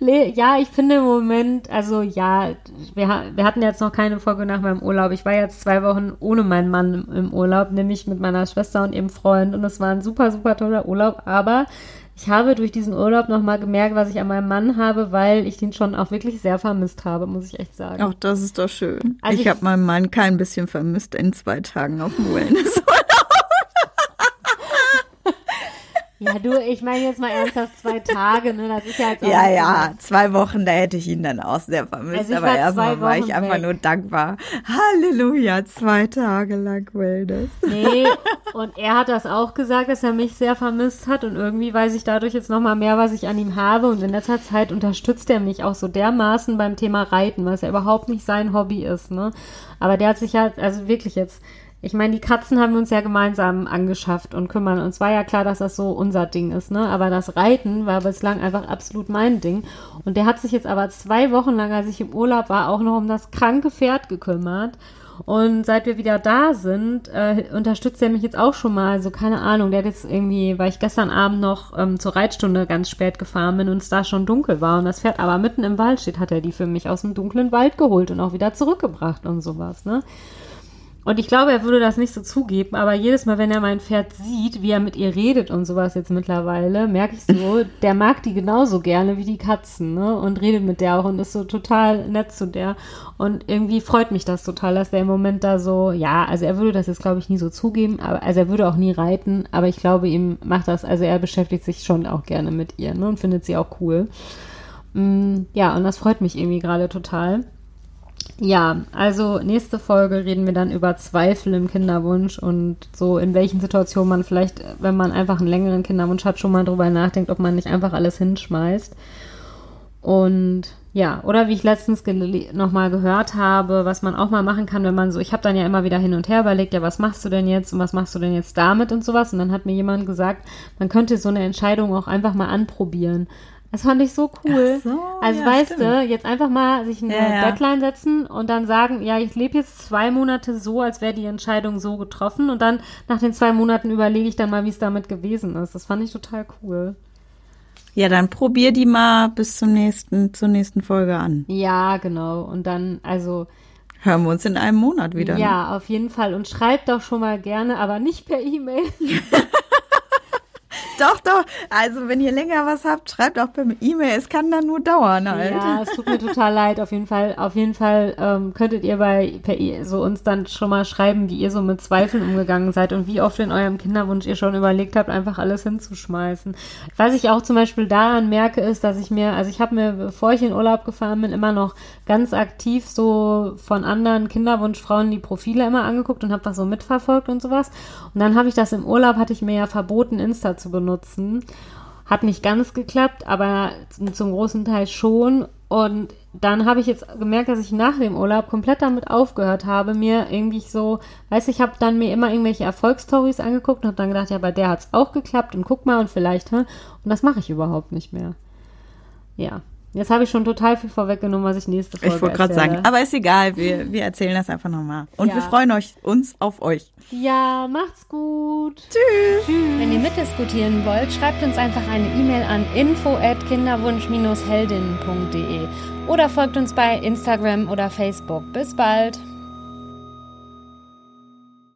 Le ja, ich finde im Moment, also ja, wir, wir hatten jetzt noch keine Folge nach meinem Urlaub. Ich war jetzt zwei Wochen ohne meinen Mann im, im Urlaub, nämlich mit meiner Schwester und ihrem Freund. Und es war ein super, super toller Urlaub. Aber ich habe durch diesen Urlaub nochmal gemerkt, was ich an meinem Mann habe, weil ich den schon auch wirklich sehr vermisst habe, muss ich echt sagen. Auch das ist doch schön. Also ich ich- habe meinen Mann kein bisschen vermisst in zwei Tagen auf dem Wellness. Ja, du, ich meine jetzt mal ernsthaft zwei Tage, ne? Das ist ja jetzt auch ja, ja, zwei Wochen, da hätte ich ihn dann auch sehr vermisst. Also aber war erstmal war ich einfach weg. nur dankbar. Halleluja, zwei Tage lang Wellness. Nee, und er hat das auch gesagt, dass er mich sehr vermisst hat und irgendwie weiß ich dadurch jetzt nochmal mehr, was ich an ihm habe und in letzter Zeit unterstützt er mich auch so dermaßen beim Thema Reiten, was ja überhaupt nicht sein Hobby ist, ne? Aber der hat sich halt, also wirklich jetzt, ich meine, die Katzen haben wir uns ja gemeinsam angeschafft und kümmern uns. War ja klar, dass das so unser Ding ist, ne? Aber das Reiten war bislang einfach absolut mein Ding. Und der hat sich jetzt aber zwei Wochen lang, als ich im Urlaub war, auch noch um das kranke Pferd gekümmert. Und seit wir wieder da sind, äh, unterstützt er mich jetzt auch schon mal. Also keine Ahnung, der hat jetzt irgendwie, weil ich gestern Abend noch ähm, zur Reitstunde ganz spät gefahren bin und es da schon dunkel war und das Pferd aber mitten im Wald steht, hat er die für mich aus dem dunklen Wald geholt und auch wieder zurückgebracht und sowas, ne? Und ich glaube, er würde das nicht so zugeben, aber jedes Mal, wenn er mein Pferd sieht, wie er mit ihr redet und sowas jetzt mittlerweile, merke ich so, der mag die genauso gerne wie die Katzen, ne? Und redet mit der auch und ist so total nett zu der. Und irgendwie freut mich das total, dass der im Moment da so, ja, also er würde das jetzt, glaube ich, nie so zugeben, aber also er würde auch nie reiten, aber ich glaube, ihm macht das, also er beschäftigt sich schon auch gerne mit ihr, ne? Und findet sie auch cool. Mm, ja, und das freut mich irgendwie gerade total. Ja, also nächste Folge reden wir dann über Zweifel im Kinderwunsch und so in welchen Situationen man vielleicht, wenn man einfach einen längeren Kinderwunsch hat, schon mal drüber nachdenkt, ob man nicht einfach alles hinschmeißt. Und ja, oder wie ich letztens gele- noch mal gehört habe, was man auch mal machen kann, wenn man so, ich habe dann ja immer wieder hin und her überlegt, ja, was machst du denn jetzt und was machst du denn jetzt damit und sowas. Und dann hat mir jemand gesagt, man könnte so eine Entscheidung auch einfach mal anprobieren. Das fand ich so cool. So, also ja, weißt stimmt. du, jetzt einfach mal sich eine Ja. Deadline setzen und dann sagen, ja, ich lebe jetzt zwei Monate so, als wäre die Entscheidung so getroffen und dann nach den zwei Monaten überlege ich dann mal, wie es damit gewesen ist. Das fand ich total cool. Ja, dann probier die mal bis zum nächsten, zur nächsten Folge an. Ja, genau. Und dann, also, Hören wir uns in einem Monat wieder. ne? ja, auf jeden Fall. Und schreibt doch schon mal gerne, aber nicht per E-Mail. Doch, doch. Also, wenn ihr länger was habt, schreibt auch per E-Mail. Es kann dann nur dauern halt. Ja, es tut mir total leid. Auf jeden Fall, auf jeden Fall ähm, könntet ihr bei per e so uns dann schon mal schreiben, wie ihr so mit Zweifeln umgegangen seid und wie oft in eurem Kinderwunsch ihr schon überlegt habt, einfach alles hinzuschmeißen. Was ich auch zum Beispiel daran merke, ist, dass ich mir, also ich habe mir, bevor ich in Urlaub gefahren bin, immer noch ganz aktiv so von anderen Kinderwunschfrauen die Profile immer angeguckt und habe das so mitverfolgt und sowas. Und dann habe ich das im Urlaub, hatte ich mir ja verboten, Insta zu benutzen. Hat nicht ganz geklappt, aber zum, zum großen Teil schon. Und dann habe ich jetzt gemerkt, dass ich nach dem Urlaub komplett damit aufgehört habe, mir irgendwie so, weiß ich, habe dann mir immer irgendwelche Erfolgsstories angeguckt und habe dann gedacht, ja, bei der hat's auch geklappt und guck mal und vielleicht, hä? Und das mache ich überhaupt nicht mehr. Ja. Jetzt habe ich schon total viel vorweggenommen, was ich nächste Folge Ich wollte gerade sagen, aber ist egal, wir, wir erzählen das einfach nochmal. Und Ja. wir freuen euch, uns auf euch. Ja, macht's gut. Tschüss. Wenn ihr mitdiskutieren wollt, schreibt uns einfach eine E-Mail an info@kinderwunsch-heldinnen.de oder folgt uns bei Instagram oder Facebook. Bis bald.